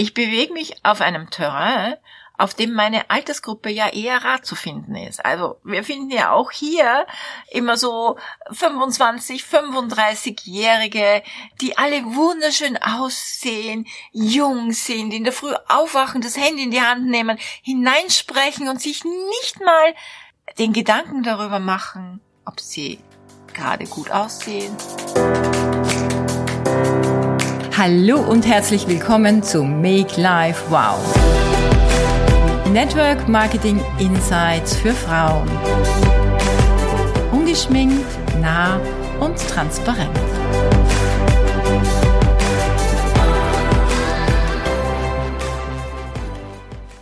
Ich bewege mich auf einem Terrain, auf dem meine Altersgruppe ja eher rar zu finden ist. Also wir finden ja auch hier immer so 25, 35-Jährige, die alle wunderschön aussehen, jung sind, in der Früh aufwachen, das Handy in die Hand nehmen, hineinsprechen und sich nicht mal den Gedanken darüber machen, ob sie gerade gut aussehen. Hallo und herzlich willkommen zu Make Life Wow Network Marketing Insights für Frauen. Ungeschminkt, nah und transparent.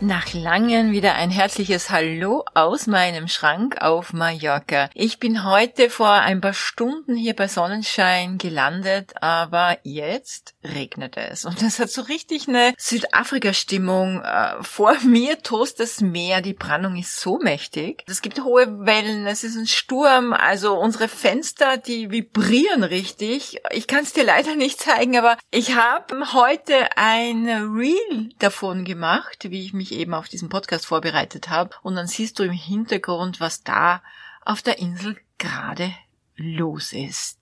Nach langem wieder ein herzliches Hallo aus meinem Schrank auf Mallorca. Ich bin heute vor ein paar Stunden hier bei Sonnenschein gelandet, aber jetzt regnet es. Und es hat so richtig eine Südafrika-Stimmung. Äh, vor mir tost das Meer, die Brandung ist so mächtig. Es gibt hohe Wellen, es ist ein Sturm, also unsere Fenster, die vibrieren richtig. Ich kann es dir leider nicht zeigen, aber ich habe heute ein Reel davon gemacht, wie ich mich mich eben auf diesen Podcast vorbereitet habe. Und dann siehst du im Hintergrund, was da auf der Insel gerade los ist.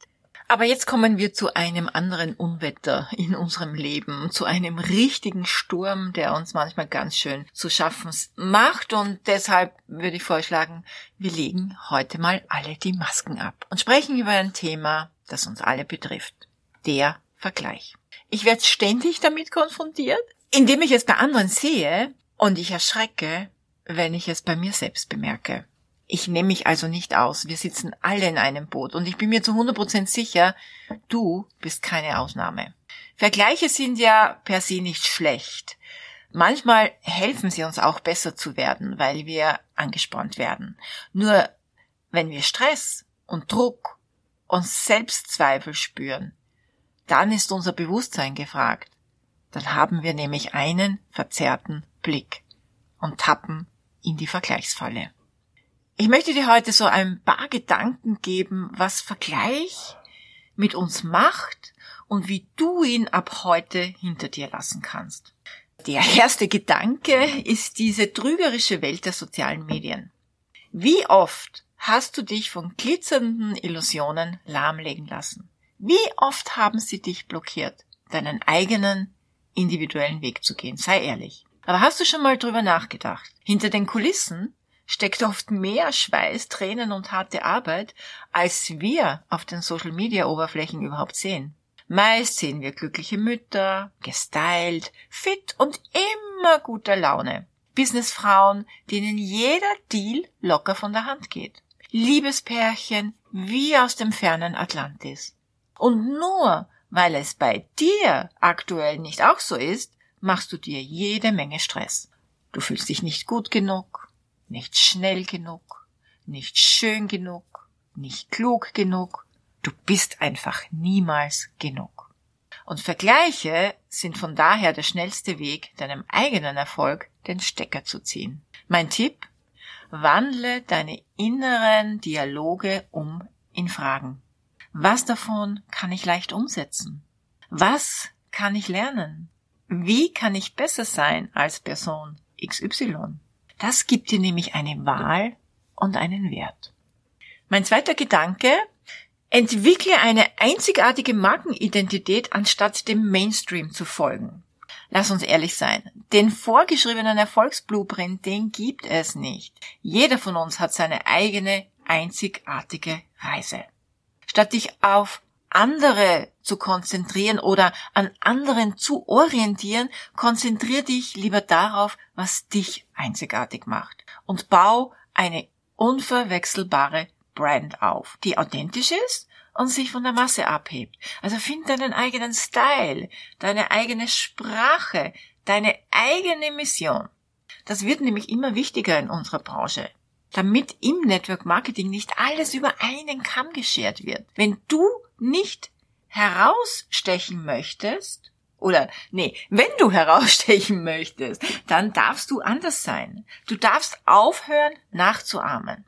Aber jetzt kommen wir zu einem anderen Unwetter in unserem Leben, zu einem richtigen Sturm, der uns manchmal ganz schön zu schaffen macht. Und deshalb würde ich vorschlagen, wir legen heute mal alle die Masken ab und sprechen über ein Thema, das uns alle betrifft. Der Vergleich. Ich werde ständig damit konfrontiert, indem ich es bei anderen sehe, und ich erschrecke, wenn ich es bei mir selbst bemerke. Ich nehme mich also nicht aus. Wir sitzen alle in einem Boot und ich bin mir zu 100% sicher, du bist keine Ausnahme. Vergleiche sind ja per se nicht schlecht. Manchmal helfen sie uns auch besser zu werden, weil wir angespannt werden. Nur wenn wir Stress und Druck und Selbstzweifel spüren, dann ist unser Bewusstsein gefragt. Dann haben wir nämlich einen verzerrten Blick und tappen in die Vergleichsfalle. Ich möchte dir heute so ein paar Gedanken geben, was Vergleich mit uns macht und wie du ihn ab heute hinter dir lassen kannst. Der erste Gedanke ist diese trügerische Welt der sozialen Medien. Wie oft hast du dich von glitzernden Illusionen lahmlegen lassen? Wie oft haben sie dich blockiert, deinen eigenen individuellen Weg zu gehen? Sei ehrlich. Aber hast du schon mal drüber nachgedacht? Hinter den Kulissen steckt oft mehr Schweiß, Tränen und harte Arbeit, als wir auf den Social Media Oberflächen überhaupt sehen. Meist sehen wir glückliche Mütter, gestylt, fit und immer guter Laune. Businessfrauen, denen jeder Deal locker von der Hand geht. Liebespärchen wie aus dem fernen Atlantis. Und nur weil es bei dir aktuell nicht auch so ist, machst du dir jede Menge Stress. Du fühlst dich nicht gut genug, nicht schnell genug, nicht schön genug, nicht klug genug. Du bist einfach niemals genug. Und Vergleiche sind von daher der schnellste Weg, deinem eigenen Erfolg den Stecker zu ziehen. Mein Tipp? Wandle deine inneren Dialoge um in Fragen. Was davon kann ich leicht umsetzen? Was kann ich lernen? Wie kann ich besser sein als Person XY? Das gibt dir nämlich eine Wahl und einen Wert. Mein zweiter Gedanke, entwickle eine einzigartige Markenidentität anstatt dem Mainstream zu folgen. Lass uns ehrlich sein. Den vorgeschriebenen Erfolgsblueprint, den gibt es nicht. Jeder von uns hat seine eigene einzigartige Reise. Statt dich auf andere zu konzentrieren oder an anderen zu orientieren, konzentrier dich lieber darauf, was dich einzigartig macht und bau eine unverwechselbare Brand auf, die authentisch ist und sich von der Masse abhebt. Also find deinen eigenen Style, deine eigene Sprache, deine eigene Mission. Das wird nämlich immer wichtiger in unserer Branche damit im Network Marketing nicht alles über einen Kamm geschert wird. Wenn du nicht herausstechen möchtest, oder nee, wenn du herausstechen möchtest, dann darfst du anders sein. Du darfst aufhören nachzuahmen.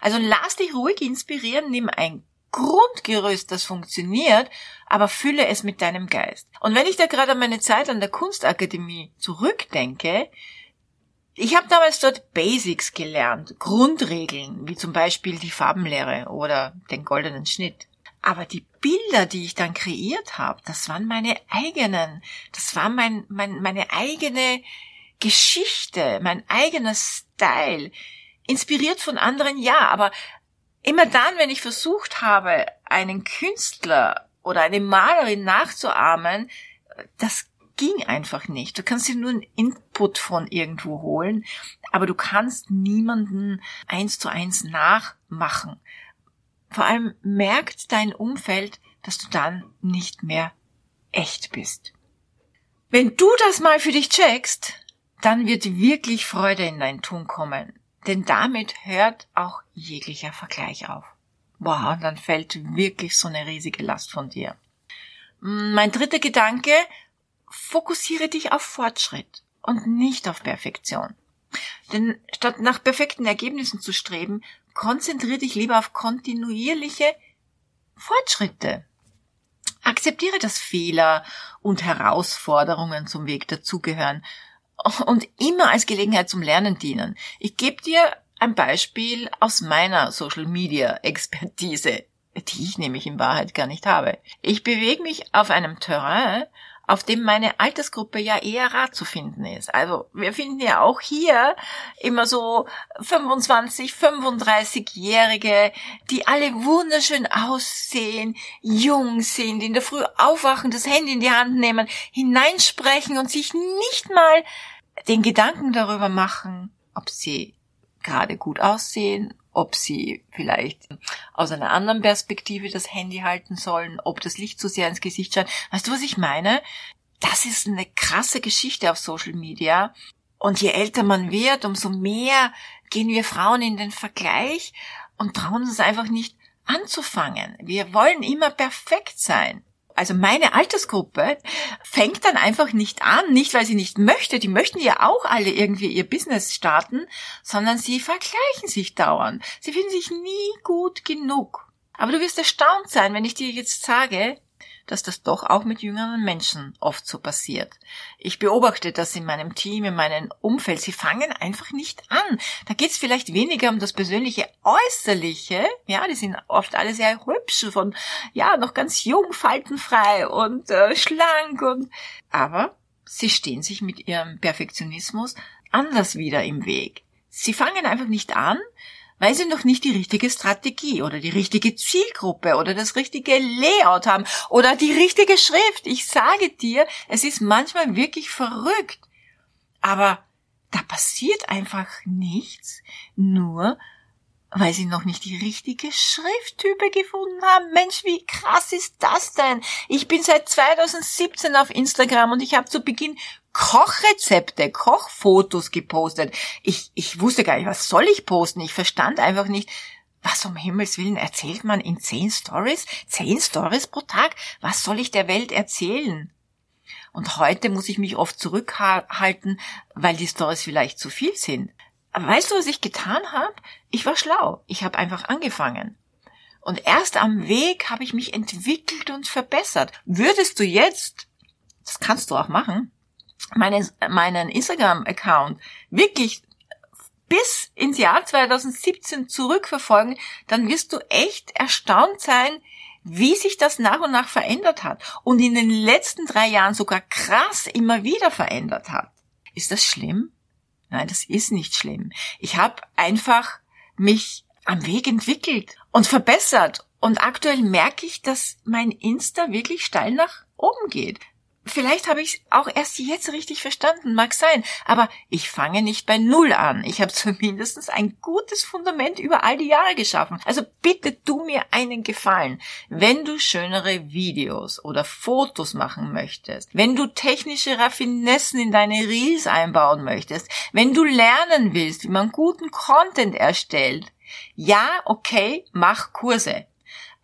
Also lass dich ruhig inspirieren, nimm ein Grundgerüst, das funktioniert, aber fülle es mit deinem Geist. Und wenn ich da gerade an meine Zeit an der Kunstakademie zurückdenke, ich habe damals dort Basics gelernt, Grundregeln, wie zum Beispiel die Farbenlehre oder den goldenen Schnitt. Aber die Bilder, die ich dann kreiert habe, das waren meine eigenen. Das war mein, mein, meine eigene Geschichte, mein eigener Style. Inspiriert von anderen, ja, aber immer dann, wenn ich versucht habe, einen Künstler oder eine Malerin nachzuahmen, das ging einfach nicht. Du kannst dir nur einen Input von irgendwo holen, aber du kannst niemanden eins zu eins nachmachen. Vor allem merkt dein Umfeld, dass du dann nicht mehr echt bist. Wenn du das mal für dich checkst, dann wird wirklich Freude in dein Tun kommen. Denn damit hört auch jeglicher Vergleich auf. Boah, und dann fällt wirklich so eine riesige Last von dir. Mein dritter Gedanke, fokussiere dich auf Fortschritt und nicht auf Perfektion. Denn statt nach perfekten Ergebnissen zu streben, konzentriere dich lieber auf kontinuierliche Fortschritte. Akzeptiere, dass Fehler und Herausforderungen zum Weg dazugehören und immer als Gelegenheit zum Lernen dienen. Ich gebe dir ein Beispiel aus meiner Social Media Expertise, die ich nämlich in Wahrheit gar nicht habe. Ich bewege mich auf einem Terrain, auf dem meine Altersgruppe ja eher rar zu finden ist. Also wir finden ja auch hier immer so 25, 35-Jährige, die alle wunderschön aussehen, jung sind, in der Früh aufwachen, das Handy in die Hand nehmen, hineinsprechen und sich nicht mal den Gedanken darüber machen, ob sie gerade gut aussehen, ob sie vielleicht aus einer anderen Perspektive das Handy halten sollen, ob das Licht zu sehr ins Gesicht scheint. Weißt du, was ich meine? Das ist eine krasse Geschichte auf Social Media. Und je älter man wird, umso mehr gehen wir Frauen in den Vergleich und trauen uns einfach nicht anzufangen. Wir wollen immer perfekt sein also meine Altersgruppe fängt dann einfach nicht an, nicht weil sie nicht möchte, die möchten ja auch alle irgendwie ihr Business starten, sondern sie vergleichen sich dauernd. Sie finden sich nie gut genug. Aber du wirst erstaunt sein, wenn ich dir jetzt sage, dass das doch auch mit jüngeren Menschen oft so passiert. Ich beobachte das in meinem Team, in meinem Umfeld. Sie fangen einfach nicht an. Da geht es vielleicht weniger um das persönliche Äußerliche. Ja, die sind oft alle sehr hübsch von, ja, noch ganz jung, faltenfrei und äh, schlank und, aber sie stehen sich mit ihrem Perfektionismus anders wieder im Weg. Sie fangen einfach nicht an, weil sie noch nicht die richtige Strategie oder die richtige Zielgruppe oder das richtige Layout haben oder die richtige Schrift. Ich sage dir, es ist manchmal wirklich verrückt. Aber da passiert einfach nichts, nur weil sie noch nicht die richtige Schrifttype gefunden haben. Mensch, wie krass ist das denn? Ich bin seit 2017 auf Instagram und ich habe zu Beginn Kochrezepte, Kochfotos gepostet. Ich, ich wusste gar nicht, was soll ich posten? Ich verstand einfach nicht, was um Himmels Willen erzählt man in zehn Stories? Zehn Stories pro Tag? Was soll ich der Welt erzählen? Und heute muss ich mich oft zurückhalten, weil die Stories vielleicht zu viel sind. Weißt du, was ich getan habe? Ich war schlau. Ich habe einfach angefangen. Und erst am Weg habe ich mich entwickelt und verbessert. Würdest du jetzt, das kannst du auch machen, meinen, meinen Instagram-Account wirklich bis ins Jahr 2017 zurückverfolgen, dann wirst du echt erstaunt sein, wie sich das nach und nach verändert hat und in den letzten drei Jahren sogar krass immer wieder verändert hat. Ist das schlimm? Nein, das ist nicht schlimm. Ich habe einfach mich am Weg entwickelt und verbessert. Und aktuell merke ich, dass mein Insta wirklich steil nach oben geht. Vielleicht habe ich auch erst jetzt richtig verstanden, mag sein, aber ich fange nicht bei Null an. Ich habe zumindest ein gutes Fundament über all die Jahre geschaffen. Also bitte tu mir einen Gefallen. Wenn du schönere Videos oder Fotos machen möchtest, wenn du technische Raffinessen in deine Reels einbauen möchtest, wenn du lernen willst, wie man guten Content erstellt, ja, okay, mach Kurse.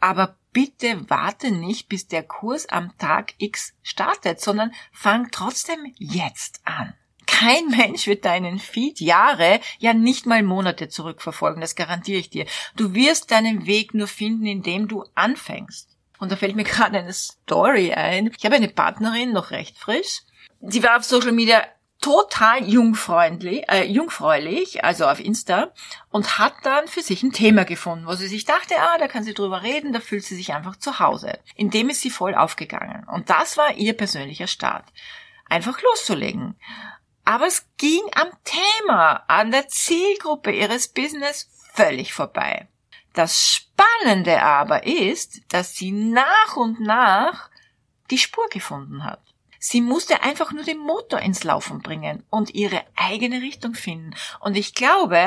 Aber bitte warte nicht, bis der Kurs am Tag X startet, sondern fang trotzdem jetzt an. Kein Mensch wird deinen Feed Jahre, ja nicht mal Monate zurückverfolgen, das garantiere ich dir. Du wirst deinen Weg nur finden, indem du anfängst. Und da fällt mir gerade eine Story ein. Ich habe eine Partnerin, noch recht frisch. Sie war auf Social Media total jungfreundlich, äh, jungfräulich, also auf Insta, und hat dann für sich ein Thema gefunden, wo sie sich dachte, ah, da kann sie drüber reden, da fühlt sie sich einfach zu Hause. In dem ist sie voll aufgegangen. Und das war ihr persönlicher Start. Einfach loszulegen. Aber es ging am Thema, an der Zielgruppe ihres Business völlig vorbei. Das Spannende aber ist, dass sie nach und nach die Spur gefunden hat. Sie musste einfach nur den Motor ins Laufen bringen und ihre eigene Richtung finden. Und ich glaube,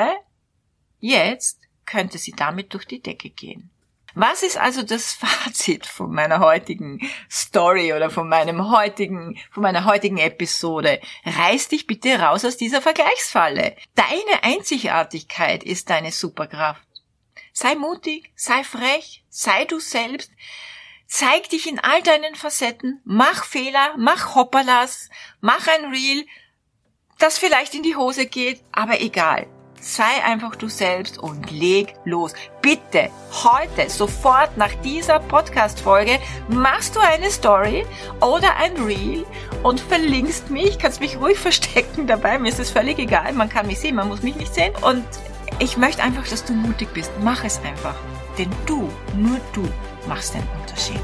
jetzt könnte sie damit durch die Decke gehen. Was ist also das Fazit von meiner heutigen Story oder von meinem heutigen, von meiner heutigen Episode? Reiß dich bitte raus aus dieser Vergleichsfalle. Deine Einzigartigkeit ist deine Superkraft. Sei mutig, sei frech, sei du selbst. Zeig dich in all deinen Facetten, mach Fehler, mach Hoppalas, mach ein Reel, das vielleicht in die Hose geht, aber egal. Sei einfach du selbst und leg los. Bitte, heute, sofort nach dieser Podcast-Folge, machst du eine Story oder ein Reel und verlinkst mich. Kannst mich ruhig verstecken dabei. Mir ist es völlig egal. Man kann mich sehen, man muss mich nicht sehen. Und ich möchte einfach, dass du mutig bist. Mach es einfach. Denn du, nur du, machst den Unterschied.